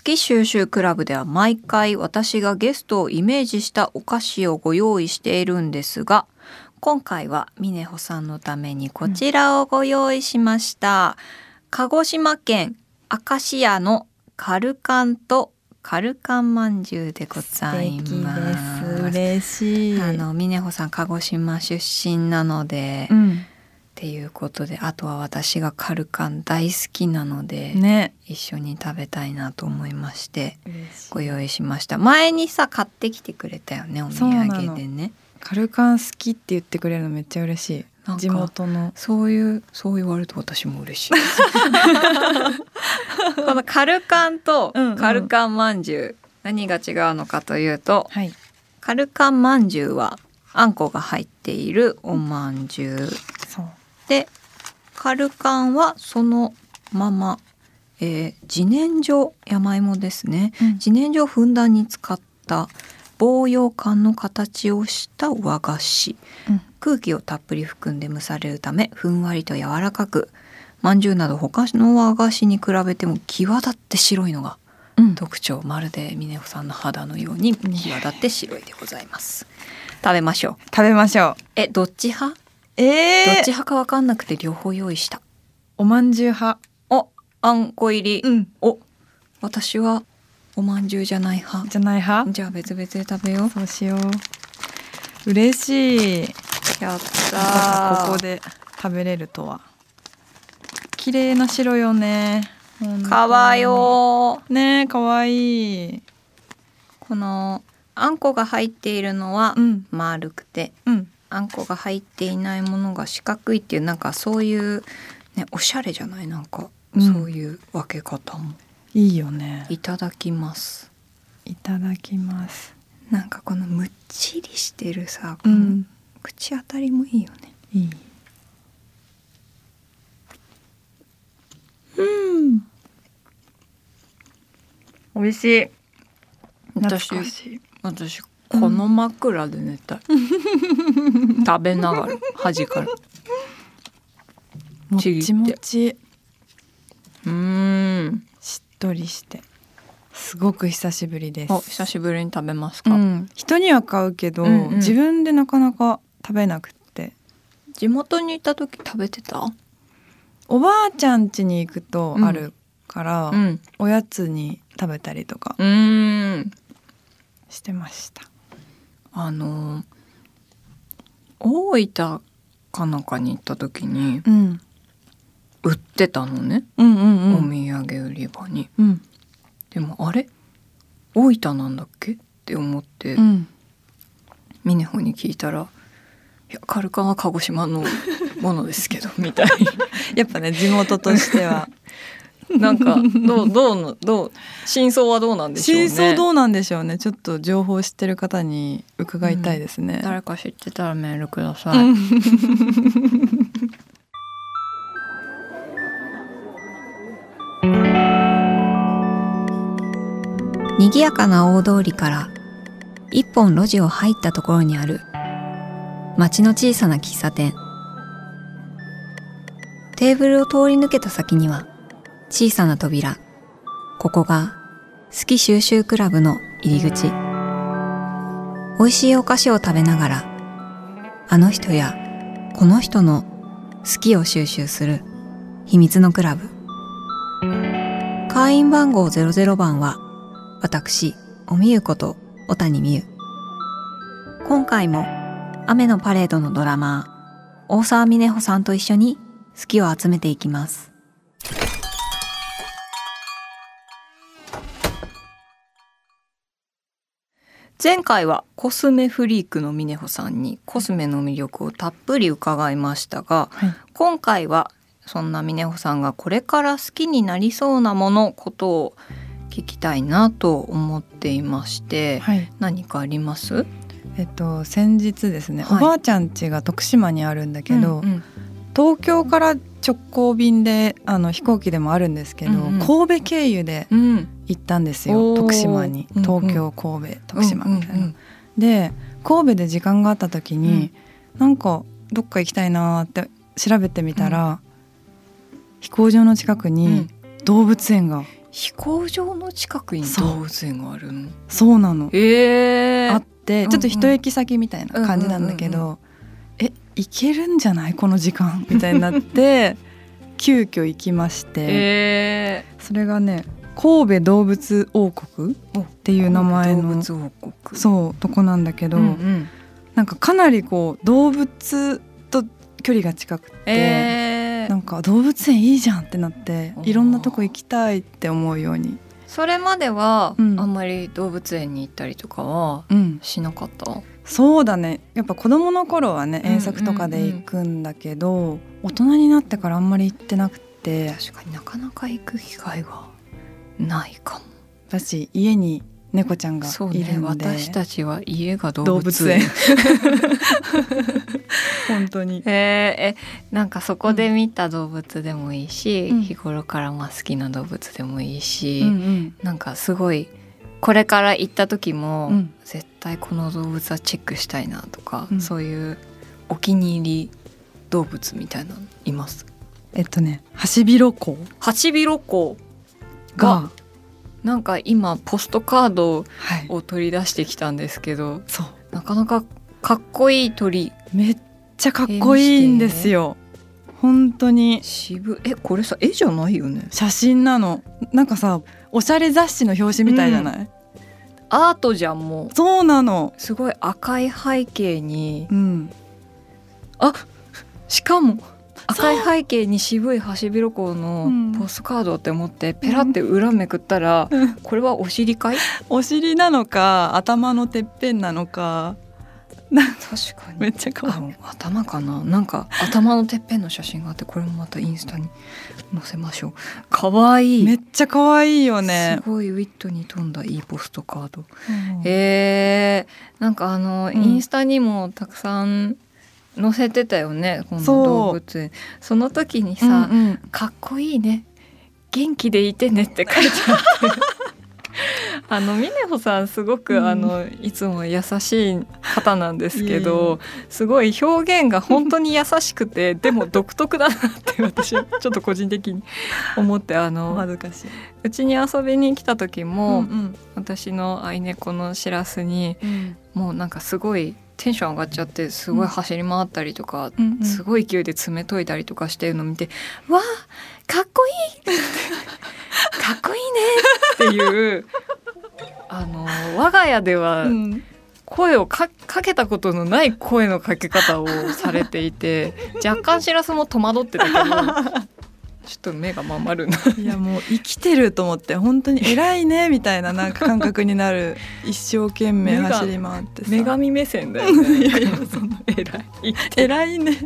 好き収集クラブでは毎回私がゲストをイメージしたお菓子をご用意しているんですが今回は峰穂さんのためにこちらをご用意しました、鹿児島県明石屋のカルカンとカルカンまんじゅうでございまです。す。嬉しい。あの峰穂さん鹿児島出身なので、っうんていうことであとは私がカルカン大好きなので、ね。一緒に食べたいなと思いましてご用意しました。前にさ買ってきてくれたよねお土産でね。カルカン好きって言ってくれるのめっちゃ嬉しい。地元の。そういうそう言われると私も嬉しい。このカルカンとうんうん。カルカンまんじゅう、何が違うのかというとはい。カルカンまんじゅうはあんこが入っているおまんじゅうでカルカンはそのまま、えー自然薯山芋ですね。うん。自然薯をふんだんに使った棒羊羹の形をした和菓子。うん。空気をたっぷり含んで蒸されるためふんわりと柔らかくまんじゅうなど他の和菓子に比べても際立って白いのがうん。特徴。まるで峰穂さんの肌のように際立って白いでございます。食べましょう。食べましょう。えどっち派？えー、どっち派かわかんなくて両方用意した。おまんじゅう派。おあんこ入り、ん。お私はおまんじゅうじゃない派。じゃない派？じゃあ別々で食べよう。そうしよう。嬉しい。やっまさかここで食べれるとは。綺麗な白よね。かわよねえかわいい。このあんこが入っているのはうん。丸くて。うんあんこが入っていないものが四角いっていうなんかそういうねおしゃれじゃない？なんか、うん。そういう分け方も。いいよね。いただきます。いただきます。なんかこのむっちりしてるさこのうん口当たりもいいよね。いい。うん。美味しい。私私この枕で寝たい、食べながら端から。もちもち。うーん。しっとりして。すごく久しぶりです。お久しぶりに食べますか、うん、人には買うけど、うんうん。自分でなかなか食べなくって。地元にいた時食べてた？おばあちゃん家に行くとあるから、うん。おやつに食べたりとかしてましたあの大分かなんかに行った時にうん。売ってたのね、うんうんうん。お土産売り場に。うん。でもあれ？大分なんだっけ？って思って、うん。峰穂に聞いたら「いやカルカンは鹿児島のものですけど」みたい やっぱね地元としては なんかどうどうのどう真相はどうなんでしょうね。真相どうなんでしょうね。ちょっと情報を知ってる方に伺いたいですね、誰か知ってたらメールください、うん。賑やかな大通りから一本路地を入ったところにある町の小さな喫茶店。テーブルを通り抜けた先には小さな扉ここが好き収集クラブの入り口美味しいお菓子を食べながらあの人やこの人の好きを収集する秘密のクラブ会員番号00番は私、おみゆこと小谷美優。今回も雨のパレードのドラマー、大沢峰穂さんと一緒に好きを集めていきます。前回はコスメフリークの峰穂さんにコスメの魅力をたっぷり伺いましたが、はい。今回はそんな峰穂さんがこれから好きになりそうなものことを聞きたいなと思っていまして、はい。何かあります？えっと先日ですね、はい。おばあちゃん家が徳島にあるんだけど、うんうん。東京から直行便であの飛行機でもあるんですけど、うんうん。神戸経由でうん行ったんですよ徳島に。うんうん。東京神戸徳島みたいな。うんうんで神戸で時間があった時に、なんかどっか行きたいなーって調べてみたら、飛行場の近くに動物園が。飛行場の近くに動物園があるの？そうなの。えあってうんちょっと一駅先みたいな感じなんだけうんうんどえ行けるんじゃない？この時間？みたいになって 急遽行きまして。えそれがね神戸動物王国っていう名前動のそうとこなんだけど、うんうん。なんかかなりこう動物と距離が近くて、えー。なんか動物園いいじゃんってなっていろんなとこ行きたいって思うように、それまでは、うん。あんまり動物園に行ったりとかはうん、しなかった？そうだね。やっぱ子供の頃はねうんうんうん遠足とかで行くんだけど、大人になってからあんまり行ってなくて。確かになかなか行く機会がないかも。私家に猫ちゃんがそうねいるんで、私たちは家が動動物物園。園 本当に。えーえなんかそこで見た動物でもいいし、うん。日頃からまあ好きな動物でもいいし、うんうん。なんかすごいこれから行った時も、うん。絶対この動物はチェックしたいなとか、うん。そういうお気に入り動物みたいなのいます？えっとねハシビロコウ。ハシビロコウががなんか今ポストカードはい。を取り出してきたんですけどそう。なかなかかっこいい鳥めっちゃかっこいいんですよ。本当に。渋えこれさ絵じゃないよね？写真なの。なんかさおしゃれ雑誌の表紙みたいじゃない、アートじゃんもう。そうなの。すごい赤い背景に。うん。あしかも赤い背景に渋いハシビロコウのうん。ポストカードって思ってペラって裏めくったら、うん。これはお尻かい？お尻なのか頭のてっぺんなのか。確かに。めっちゃ可愛いあ頭かな？なんか頭のてっぺんの写真があってこれもまたインスタに載せましょう。かわいい。めっちゃ可愛いよね。すごいウィットに富んだいいポストカード。うん。えー、なんかあの、ん。インスタにもたくさん載せてたよねこの動物園。その時にさ、うんうんかっこいいね。元気でいてねって書いてあって。あの峰穂さんすごく、うん。あのいつも優しい方なんですけどすごい表現が本当に優しくて でも独特だなって私ちょっと個人的に思ってあおの恥ずかしい、うちに遊びに来た時も、ん。私の愛猫のしらすにうん。もうなんかすごいテンション上がっちゃってすごい走り回ったりとか、うんうん。すごい勢いで爪研いだりとかしてるの見て「わあかっこいい! 」かっこいいね！っていうあの我が家ではうん。声をかかけたことのない声のかけ方をされていて若干しらすも戸惑ってたけどちょっと目がまん丸な。いやもう生きてると思って本当に偉いねみたいななんか感覚になる一生懸命走り回ってさ。女神目線だよね。いやいやその偉い。偉いね。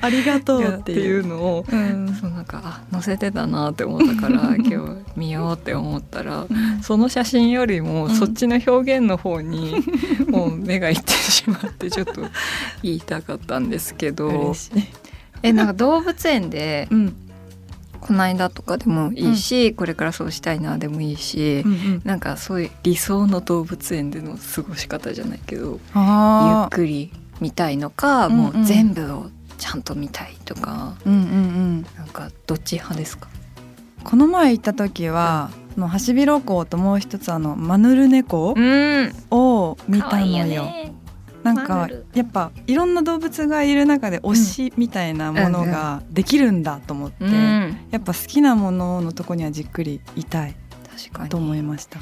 ありがとうっってていいううのをうん。そうなんかあ載せてたなって思ったから 今日見ようって思ったらその写真よりもうん。そっちの表現の方にもう目がいってしまってちょっと言いたかったんですけど。えなんか動物園でうんこの間とかでもいいし、これからそうしたいなでもいいし、うんうん。なんかそういう理想の動物園での過ごし方じゃないけどゆっくり見たいのか、うんうん。もう全部をちゃんと見たいとかうんうんうん。なんかどっち派ですか？この前行った時は、そのハシビロコウともう一つあのマヌルネコうん。を見たのよ。ねなんかやっぱいろんな動物がいる中で推しみたいなものができるんだと思って、うん。やっぱ好きなもののとこにはじっくりいたい確かと思にいました。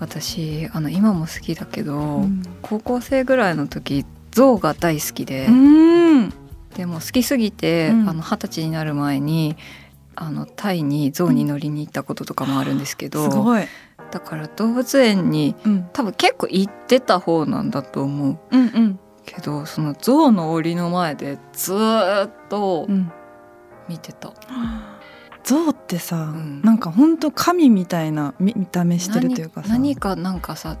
私あの今も好きだけど、うん。高校生ぐらいの時象が大好きで、うん。でも好きすぎて二十歳になる前にあのタイに象に乗りに行ったこととかもあるんですけど、すごい。だから動物園にうん。多分結構行ってた方なんだと思う。うんうん。けどその象の檻の前でずーっとうん。見てた、象ってさ、ん。なんか本当神みたいな見見た目してるというかさ、何何かなんかさ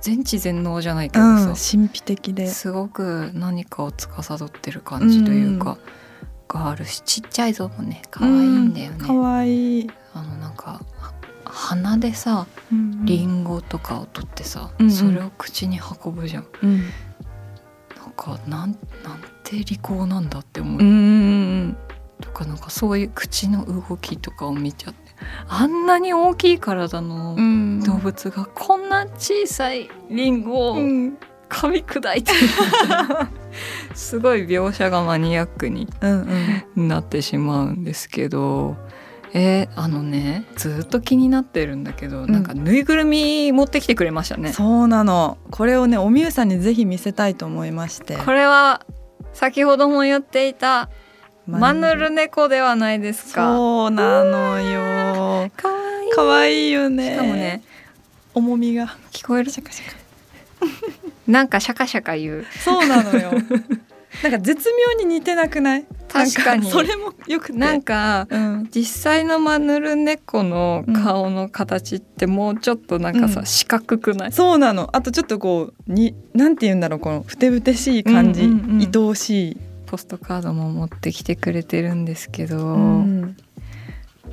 全知全能じゃないけうんどさ、神秘的で。すごく何かを司ってる感じというか、があるしちっちゃい象もね可愛いんだよね。可愛い。あのなんかは鼻でさリンゴとかを取ってさ、うんうん。それを口に運ぶじゃん。うん。なんかなんなんて利口なんだって思う、うんうんとかなんかそういう口の動きとかを見ちゃって。あんなに大きい体のん。動物がこんな小さいリンゴをうん。噛み砕いてる すごい描写がマニアックになってしまうんですけど。えーあのねずっと気になってるんだけど、ん。なんかぬいぐるみ持ってきてくれましたね。そうなの。これをねおみゆさんにぜひ見せたいと思いまして。これは先ほども言っていたマヌル。ネコではないですか。そうなのよ。かわいい。可愛いよね。しかもね重みが。聞こえる？シャカシャカなんかシャカシャカ言う。そうなのよ。なんか絶妙に似てなくない？確かに。それもよくて。なんかうん。実際のマヌルネコの顔の形ってもうちょっとなんかさ、うん。四角くない？そうなの。あとちょっとこうになんて言うんだろうこのふてぶてしい感じ、うんうんうん。愛おしい、ポストカードも持ってきてくれてるんですけど、うん。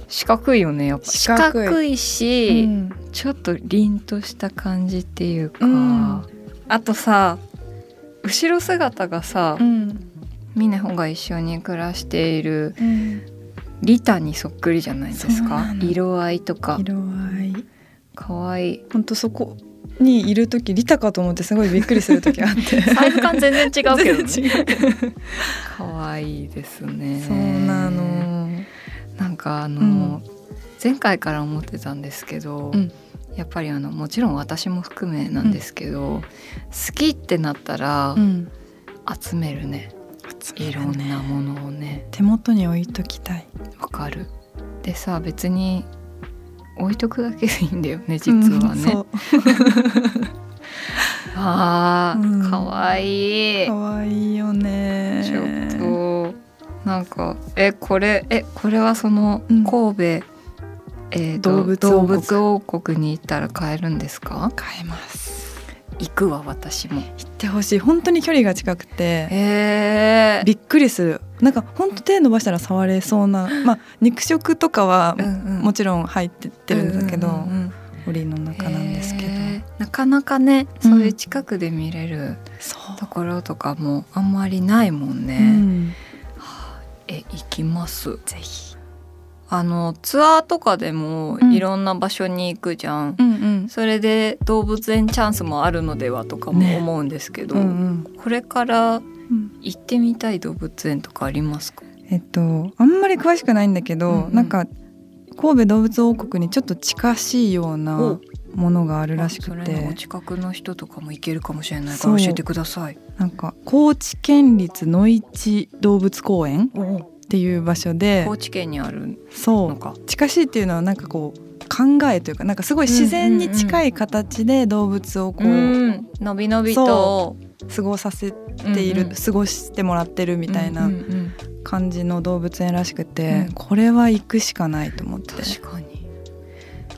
四角いよねやっぱ。四四角いし、うん。ちょっと凛とした感じっていうか、うんあとさ後ろ姿がさ、うん。ミネホが一緒に暮らしているうん。リタにそっくりじゃないですか？色合いとか。色合い。可愛い。本当そこにいる時リタかと思ってすごいびっくりする時あって。サイズ感全然違うけどね。可愛いですね。そうなの。なんかあの、うん。前回から思ってたんですけど、うんやっぱりあのもちろん私も含めなんですけど、好きってなったらうん。集めるね、いろんなものをね。手元に置いときたい。わかる。でさ別に置いとくだけでいいんだよね実はね、う。ん あうん。ーかわいい、可愛いよね。ちょっとなんかえこれえこれはそのうん。神戸、えーと動物王国。動物王国に行ったら買えるんですか？買えます。行くわ私も。行ってほしい。本当に距離が近くて。へえびっくりする。なんか本当手伸ばしたら触れそうな。まあ肉食とかはももちろん入ってってるんだけど、うんうんうん檻の中なんですけど、へー。なかなかねそういう近くで見れるそう。ところとかもあんまりないもんね、うん。え行きます。ぜひあのツアーとかでもうん。いろんな場所に行くじゃん、うんうん。それで動物園チャンスもあるのではとかもね。思うんですけど、うんうん。これからうん。行ってみたい動物園とかありますか？えっとあんまり詳しくないんだけど、うんうん。なんか神戸動物王国にちょっと近しいようなお。ものがあるらしくて。のお近くの人とかも行けるかもしれないから教えてください。なんか高知県立野市動物公園っていう場所で高知県にあるそう。近しいっていうのはなんかこう考えというかなんかすごい自然に近い形で動物をこう、うん。のびのびと。過ごさせている、うん。うん過ごしてもらってるみたいな感じの動物園らしくて、うん。これは行くしかないと思って。確かに。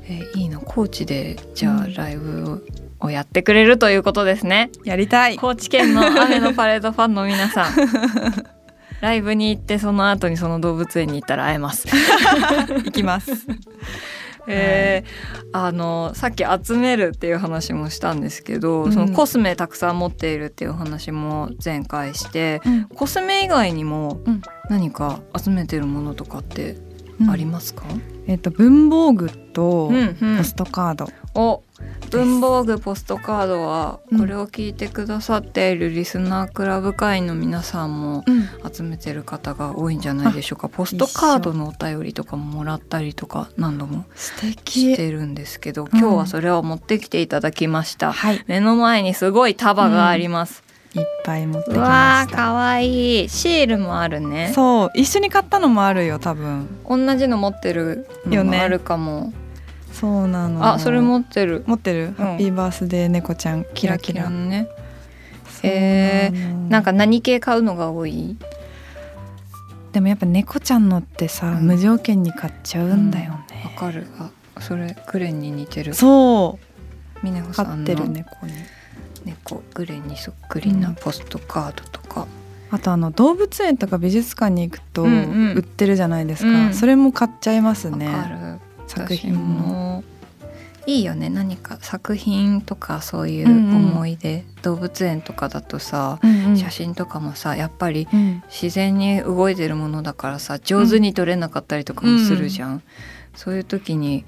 えーいいな。高知でじゃあうんライブをやってくれるということですね。やりたい。高知県の雨のパレードファンの皆さん。ライブに行ってその後にその動物園に行ったら会えます。行きます。えーあのさっき集めるっていう話もしたんですけど、うん。そのコスメたくさん持っているっていう話も前回してうん。コスメ以外にもうん。何か集めてるものとかってありますか、えっと文房具とうんうん。ポストカード、お文房具ポストカードはうん。これを聞いてくださっているリスナークラブ会員の皆さんもうん。集めてる方が多いんじゃないでしょうか。ポストカードのお便りとかももらったりとか何度も素し敵てるんですけど今日はそれを持ってきていただきました、はい。目の前にすごい束があります、いっぱい持ってきうわました。ーかわいい。シールもあるね。そう一緒に買ったのもあるよ多分。同じの持ってるのよねもあるかも、そうなの。あそれ持ってる。持ってる、ハッピーバースデー猫ちゃん。キラキラ。のね。そうえなの。なんか何系買うのが多い？でもやっぱ猫ちゃんのってさ、うん。無条件に買っちゃうんだよわね、かる。あそれグレンに似てる。そう。峰子飼ってさんのる猫に猫グレンにそっくりなうん。ポストカードとか、あとあの動物園とか美術館に行くとうんうん。売ってるじゃないですか、うん。それも買っちゃいますわね作品も。いいよね。何か作品とかそういううんうん。思い出、動物園とかだとさ、うんうん。写真とかもさやっぱりうん。自然に動いてるものだからさ上手に撮れなかったりとかもするじゃん、そういう時に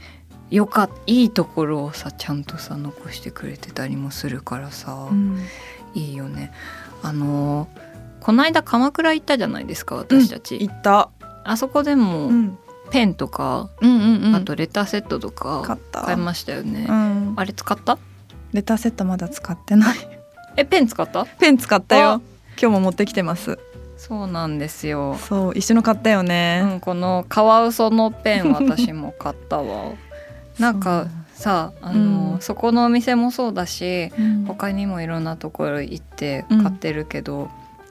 よかいいところをさちゃんとさ残してくれてたりもするからさ、うん。いいよね。あのこの間鎌倉行ったじゃないですか私たち、行った、あそこでもうん、ペンとか、うんうんうん。あとレターセットとか買いましたよね、うん、あれ使った？レターセットまだ使ってない。えペン使った？ペン使ったあ。よ今日も持ってきてます。そうなんですよ、そう一緒の買ったようね、ん、このカワウソのペン私も買ったわなんかさあの、うん。そこのお店もそうだしそう、うん。他にもいろんなところ行ってうん。買ってるけど、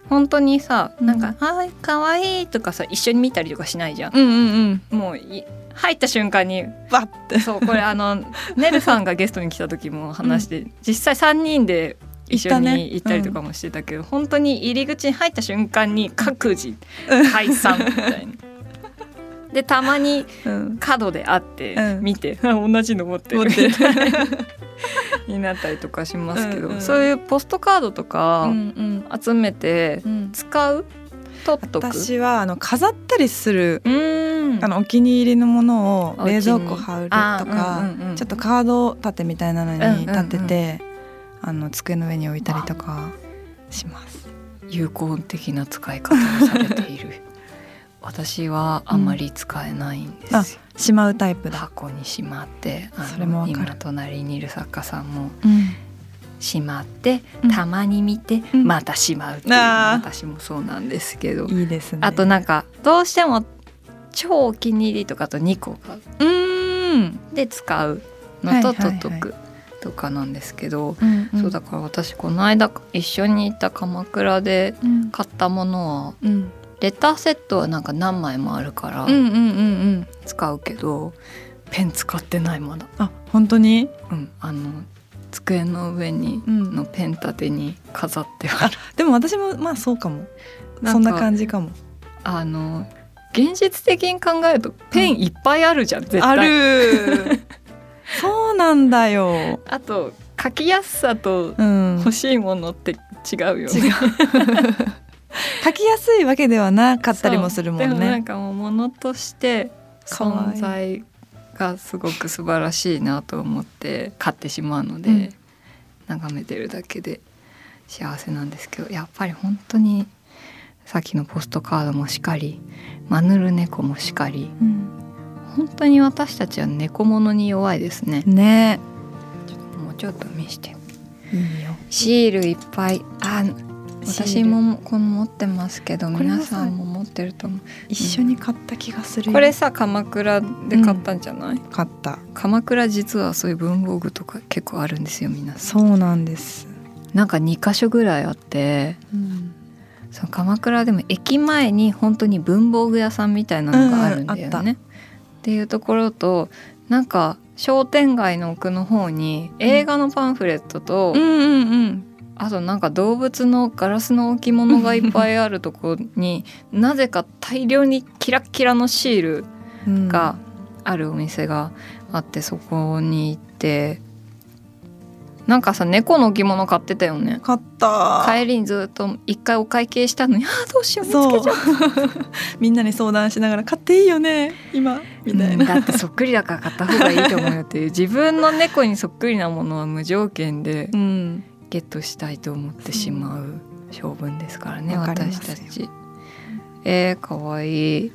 本当にさうん。なんか「あーかわいい」とかさ一緒に見たりとかしないじゃん。うんうんうん。もうい入った瞬間にバッて。そうこれあの ねるさんがゲストに来た時も話して、実際3人で一緒に行ったりとかもしてたけど、本当に入り口に入った瞬間に各自解散みたいな。でたまにうん。角で会ってうん。見て、あ 同じの持ってる。持ってる。になったりとかしますけど、うんうんそういうポストカードとかうん集めてうん。使う？取っとく？私はあの飾ったりするあのお気に入りのものを冷蔵庫貼るとか、うんうんうん。ちょっとカード立てみたいなのうんうんうんに立てて、あの机の上に置いたりとかします。有効的な使い方をされている私はあまり使えないんですよ、しまうタイプだ。箱にしまってそれも今隣にいる作家さんもうん。しまって、うん。たまに見て、うん。またしまうっていう私もそうなんですけど。いいですね。あとなんかどうしても超お気に入りとかと2個がうーん、で使うのと取っとくとかなんですけど、うんうん。そうだから私この間一緒に行った鎌倉でうん。買ったものはうんレターセットはなんか何枚もあるからうんうんうんうん。使うけど、ペン使ってないまだ。あ本当に？うん、あの机の上にうんのペン立てに飾ってある。でも私もまあそうかも。そんな感じかも。あの現実的に考えるとペンいっぱいあるじゃん、絶対。ある。そうなんだよ。あと書きやすさとうん。欲しいものって違うよね。違う書きやすいわけではなかったりもするもんそうでもなんね。かもうものとして存在がすごく素晴らしいなと思って買ってしまうので、うん眺めてるだけで幸せなんですけどやっぱり本当にさっきのポストカードもしかりマヌルネコもしかりうん本当に私たちは猫物に弱いですね。ね。もうちょっと見していいよ。シールいっぱいあ私もこの持ってますけど皆さんも持ってると思う一緒に買った気がするよ。これさ鎌倉で買ったんじゃない、買った。鎌倉実はそういう文房具とか結構あるんですよ皆さんそうなんです。なんか2箇所ぐらいあってうん。その鎌倉でも駅前に本当に文房具屋さんみたいなのがあるんだよね、うんっていうところとなんか商店街の奥の方に映画のパンフレットと、うんうんあとなんか動物のガラスの置物がいっぱいあるところになぜか大量にキラッキラのシールうん。があるお店があってそこに行ってなんかさ猫の置物買ってたよね買った。帰りにずっと一回お会計したのにあーどうしよう見つけちゃう。みんなに相談しながら買っていいよね今みたいな。うんだってそっくりだから買った方がいいと思うよっていう自分の猫にそっくりなものは無条件でうん。ゲットしたいと思ってしまう性分ですからねわかりま私たち。えー、かわいい。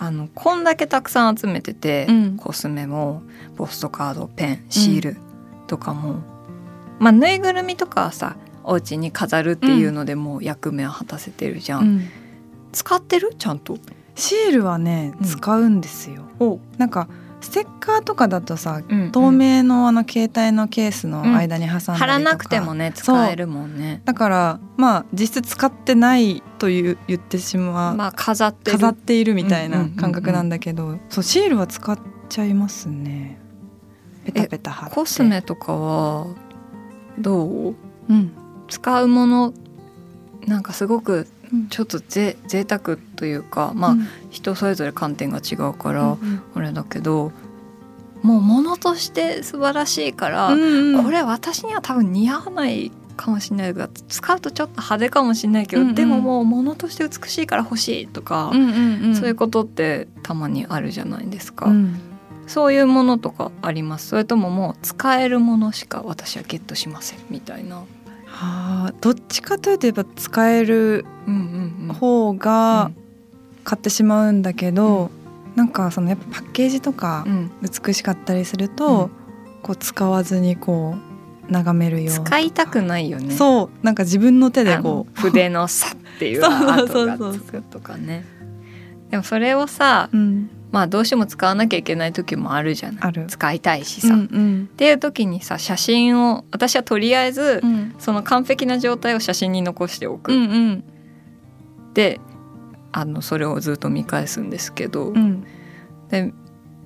あのこんだけたくさん集めてて、うん。コスメもポストカードペンシールとかも、まあぬいぐるみとかはさお家に飾るっていうのでもう役目は果たせてるじゃん、うん。使ってる？ちゃんと。シールはねうん。使うんですよ。お、なんかステッカーとかだとさうん透明のあの携帯のケースの間に挟んだりとか、貼らなくてもね使えるもんね。だからまあ実質使ってないという言ってしまう、まあ飾ってる。飾っているみたいなうんうんうんうん。感覚なんだけど、そうシールは使っちゃいますね。ペタペタ貼って。コスメとかはどう？うん。使うものなんかすごくうんちょっとぜ贅沢というかまあ、うん人それぞれ観点が違うから、うんあれだけどもう物として素晴らしいから、うんうん。これ私には多分似合わないかもしれないが使うとちょっと派手かもしれないけど、うんうん。でももう物として美しいから欲しいとか、うんうんうん。そういうことってたまにあるじゃないですか。うん。そういうものとかあります？それとももう使えるものしか私はゲットしませんみたいな。はあどっちかというとやっぱ使える方が買ってしまうんだけど、うん、なんかそのやっぱパッケージとか美しかったりすると、うん、こう使わずにこう眺めるよう使いたくないよね。そう。なんか自分の手でこう。筆のさってい う。跡がつくとかね。でもそれをさ、うん、まあどうしても使わなきゃいけない時もあるじゃない。使いたいしさ、うんうん、っていう時にさ写真を私はとりあえず、うん、その完璧な状態を写真に残しておく、うんうん、であのそれをずっと見返すんですけど、うん、で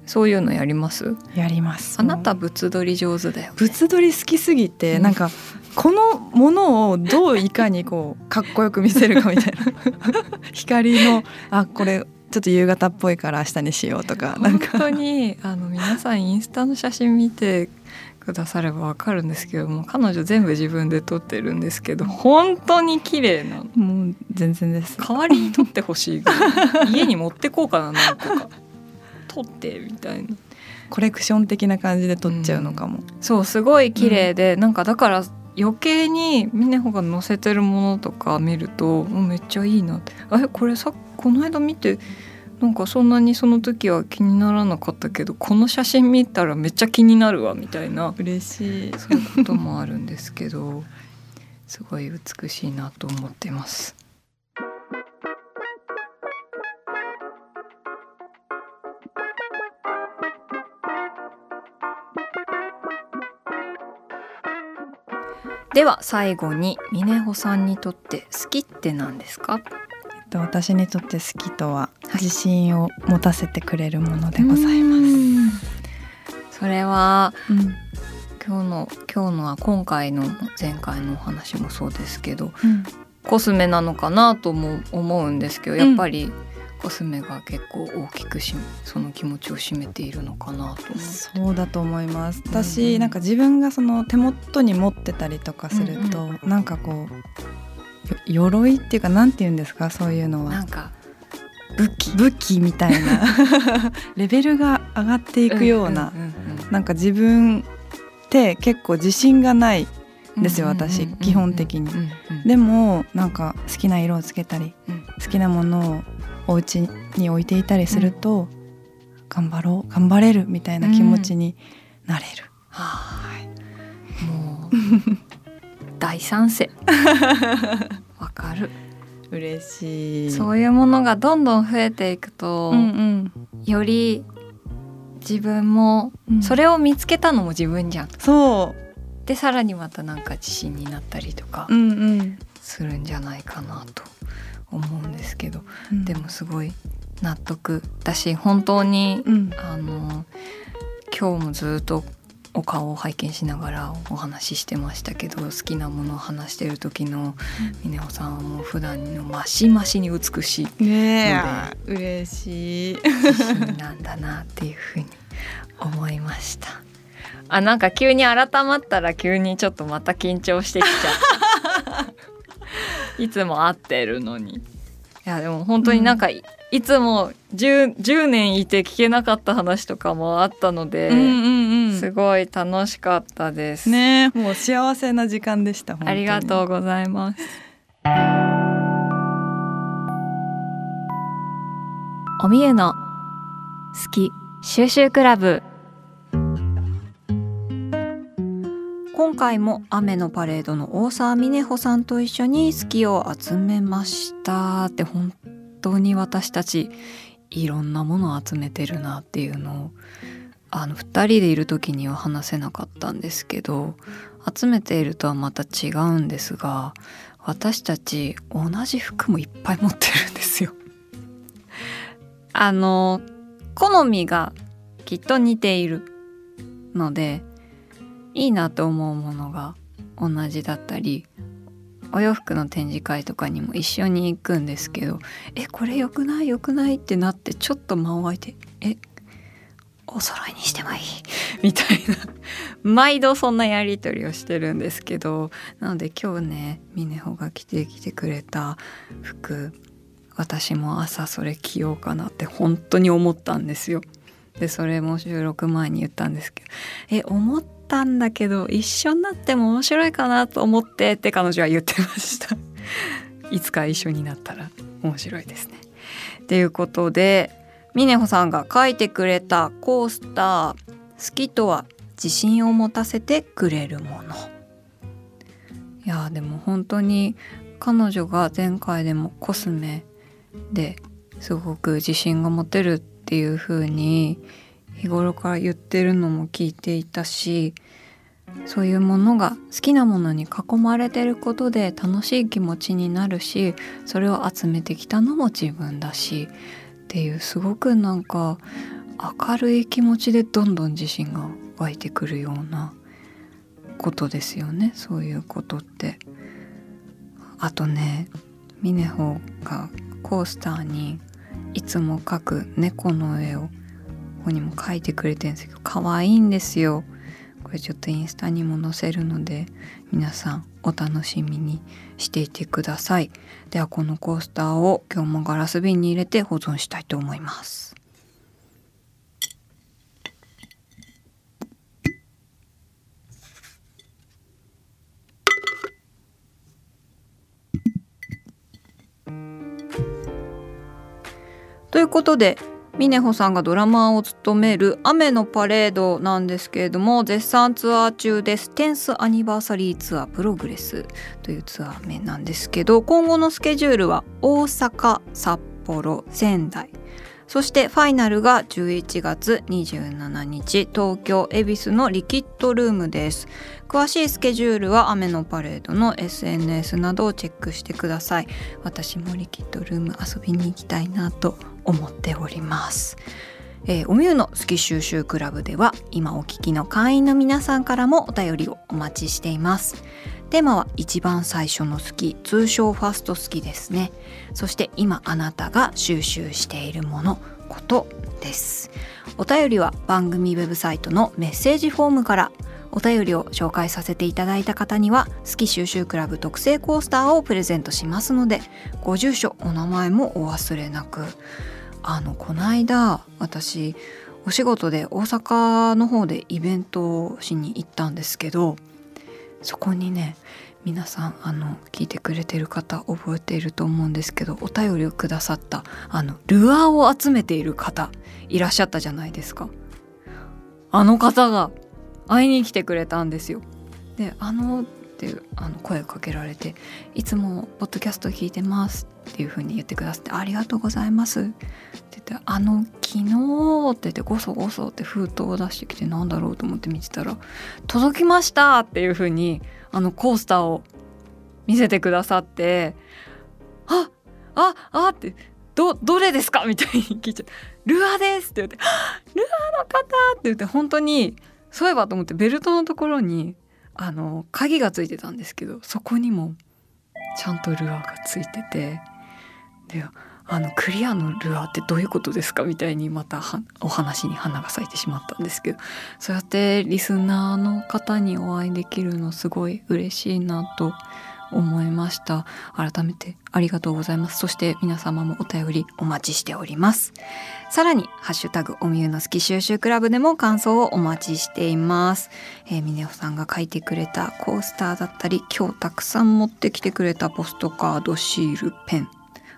そういうのやります？やります。あなた物撮り上手だよ、ね、物撮り好きすぎて、うん、なんかこのものをどういかにこうかっこよく見せるかみたいな。光のあこれちょっと夕方っぽいから明日にしようとか本当にあの皆さんインスタの写真見てくださればわかるんですけども彼女全部自分で撮ってるんですけど 本当に綺麗な。もう全然です。代わりに撮ってほしい 家に持ってこうかななんとか。撮ってみたいな。コレクション的な感じで撮っちゃうのかも、うん、そうすごい綺麗で、うん、なんかだから余計に峰穂が載せてるものとか見るとめっちゃいいな。ってあれこれさこの間見てなんかそんなにその時は気にならなかったけどこの写真見たらめっちゃ気になるわみたいな。嬉しい。そういうこともあるんですけどすごい美しいなと思ってます。では最後に峰穂さんにとって好きって何ですか？と私にとって好きとは自信を持たせてくれるものでございます。それは、うん、今日の今日のは今回の前回のお話もそうですけど、うん、コスメなのかなとも思うんですけどやっぱり、コスメが結構大きくしその気持ちを占めているのかなとそうだと思います。私、うん、なんか自分がその手元に。持ってたりとかすると、うんうん、なんかこう鎧っていうかなんて言うんですかそういうのはなんか武器武器みたいなレベルが上がっていくような、なんか自分って結構自信がないんですよ私基本的に。でもなんか好きな色をつけたり、うん、好きなものをお家に置いていたりすると、うん、頑張ろう頑張れるみたいな気持ちになれる。はい、もう大賛成。わかる。嬉しい。そういうものがどんどん増えていくと、うんうん、より自分も、うん、それを見つけたのも自分じゃん。そう。でさらにまたなんか自信になったりとかするんじゃないかなと思うんですけど、うん、でもすごい納得だし本当に、うん、あの今日もずっとお顔を拝見しながらお話ししてましたけど好きなものを話してる時の峰穂さんはもう普段のマシマシに美しいので、ね、嬉しい。なんだなっていうふうに思いました。あなんか急に改まったら急にちょっとまた緊張してきちゃういつも会ってるのにいやでも本当になんか、うん、いつも 10, 10年いて聞けなかった話とかもあったので、うんうんうん、すごい楽しかったです。ねもう幸せな時間でした。ありがとうございます。おみゆの好き収集クラブ今回も雨のパレードの大沢峰穂さんと一緒に好きを集めましたって本当に私たちいろんなものを集めてるなっていうのをあの2人でいる時には話せなかったんですけど集めているとはまた違うんですが私たち同じ服もいっぱい持ってるんですよ。あの好みがきっと似ているのでいいなと思うものが同じだったりお洋服の展示会とかにも一緒に行くんですけど「えこれ良くない？良くない?」ってなってちょっと間を空いて「えお揃いにしてもいい」みたいな 毎度そんなやり取りをしてるんですけどなので今日ね峰穂が着てきてくれた服私も朝それ着ようかなって本当に思ったんですよ。でそれも収録前に言ったんですけどえ思ったたんだけど一緒になっても面白いかなと思ってって彼女は言ってました。いつか一緒になったら面白いですね。ということで峰穂さんが書いてくれたコースター好きとは自信を持たせてくれるもの。いやでも本当に彼女が前回でもコスメですごく自信が持てるっていう風に日頃から言ってるのも聞いていたしそういうものが好きなものに囲まれてることで楽しい気持ちになるしそれを集めてきたのも自分だしっていうすごくなんか明るい気持ちでどんどん自信が湧いてくるようなことですよねそういうことって。あとねミネホがコースターにいつも描く猫の絵をここにも描いてくれてるんですけど可愛いんですよ。これちょっとインスタにも載せるので皆さんお楽しみにしていてください。ではこのコースターを今日もガラス瓶に入れて保存したいと思います。ということで峰穂さんがドラマーを務める「雨のパレード」なんですけれども絶賛ツアー中です。テンスアニバーサリーツアープログレスというツアー名なんですけど今後のスケジュールは大阪札幌仙台。そしてファイナルが11月27日東京恵比寿のリキッドルームです。詳しいスケジュールは雨のパレードの SNS などをチェックしてください。私もリキッドルーム遊びに行きたいなと思っております。えー、おみゆの好き収集クラブでは今お聞きの会員の皆さんからもお便りをお待ちしています。テーマは一番最初の好き通称ファースト好きですね。そして今あなたが収集しているものことです。お便りは番組ウェブサイトのメッセージフォームからお便りを紹介させていただいた方には好き収集クラブ特製コースターをプレゼントしますのでご住所お名前もお忘れなく。あのこの間私お仕事で大阪の方でイベントをしに行ったんですけどそこにね皆さんあの聞いてくれてる方覚えていると思うんですけどお便りをくださったあのルアーを集めている方いらっしゃったじゃないですか。あの方が会いに来てくれたんですよであのってあの声をかけられて「いつもポッドキャスト聞いてます」っていう風に言ってくださって「ありがとうございます」って言って「あの昨日」って言ってゴソゴソって封筒を出してきてなんだろうと思って見てたら「届きました!」っていう風にあのコースターを見せてくださって「あああってどどれですか?」みたいに聞いちゃって「ルアーです!」って言って「ルアーの方!」って言って本当にそういえばと思ってベルトのところにあの鍵がついてたんですけどそこにもちゃんとルアーがついててであのクリアのルアーってどういうことですかみたいにまたお話に花が咲いてしまったんですけどそうやってリスナーの方にお会いできるのすごい嬉しいなと思いま思いました。改めてありがとうございます。そして皆様もお便りお待ちしております。さらにハッシュタグおみゆの好き収集クラブでも感想をお待ちしています。えー、峰さんが書いてくれたコースターだったり今日たくさん持ってきてくれたポストカードシールペン。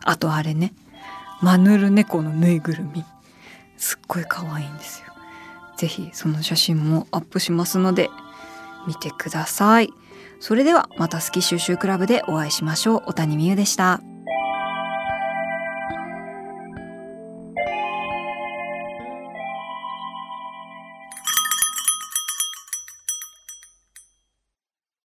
あとあれね。マヌル猫のぬいぐるみ。すっごい可愛いんですよ。ぜひその写真もアップしますので見てください。それではまた好き収集クラブでお会いしましょう。小谷美優でした。